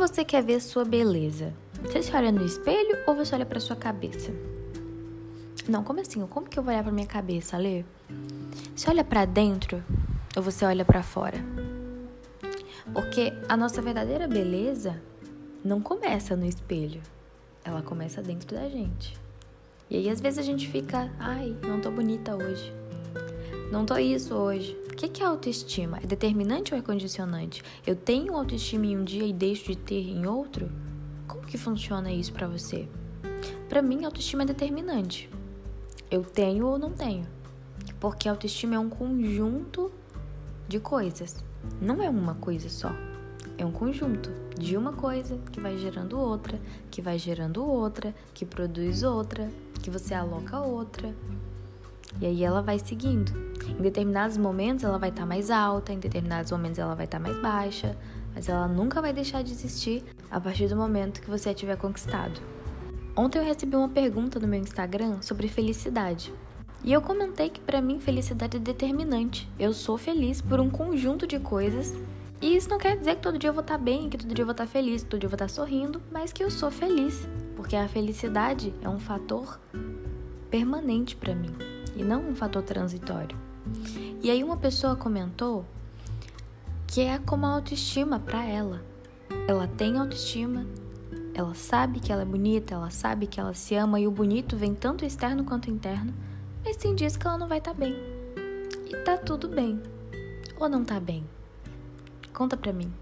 você quer ver sua beleza? Você se olha no espelho ou você olha para sua cabeça? Não, como assim? Como que eu vou olhar para minha cabeça, Lê? Você olha para dentro ou você olha para fora? Porque a nossa verdadeira beleza não começa no espelho. Ela começa dentro da gente. E aí às vezes a gente fica, ai, não tô bonita hoje. Não tô isso hoje. O que é autoestima? É determinante ou é condicionante? Eu tenho autoestima em um dia e deixo de ter em outro? Como que funciona isso para você? Para mim, autoestima é determinante. Eu tenho ou não tenho. Porque autoestima é um conjunto de coisas. Não é uma coisa só. É um conjunto de uma coisa que vai gerando outra, que vai gerando outra, que produz outra, que você aloca outra. E aí ela vai seguindo. Em determinados momentos ela vai estar tá mais alta, em determinados momentos ela vai estar tá mais baixa, mas ela nunca vai deixar de existir a partir do momento que você a tiver conquistado. Ontem eu recebi uma pergunta no meu Instagram sobre felicidade. E eu comentei que para mim felicidade é determinante. Eu sou feliz por um conjunto de coisas. E isso não quer dizer que todo dia eu vou estar tá bem, que todo dia eu vou estar feliz, que todo dia eu vou estar sorrindo, mas que eu sou feliz, porque a felicidade é um fator permanente para mim e não um fator transitório. E aí uma pessoa comentou que é como a autoestima para ela. Ela tem autoestima, ela sabe que ela é bonita, ela sabe que ela se ama e o bonito vem tanto externo quanto interno, mas tem dias que ela não vai estar tá bem. E tá tudo bem. Ou não tá bem? Conta pra mim.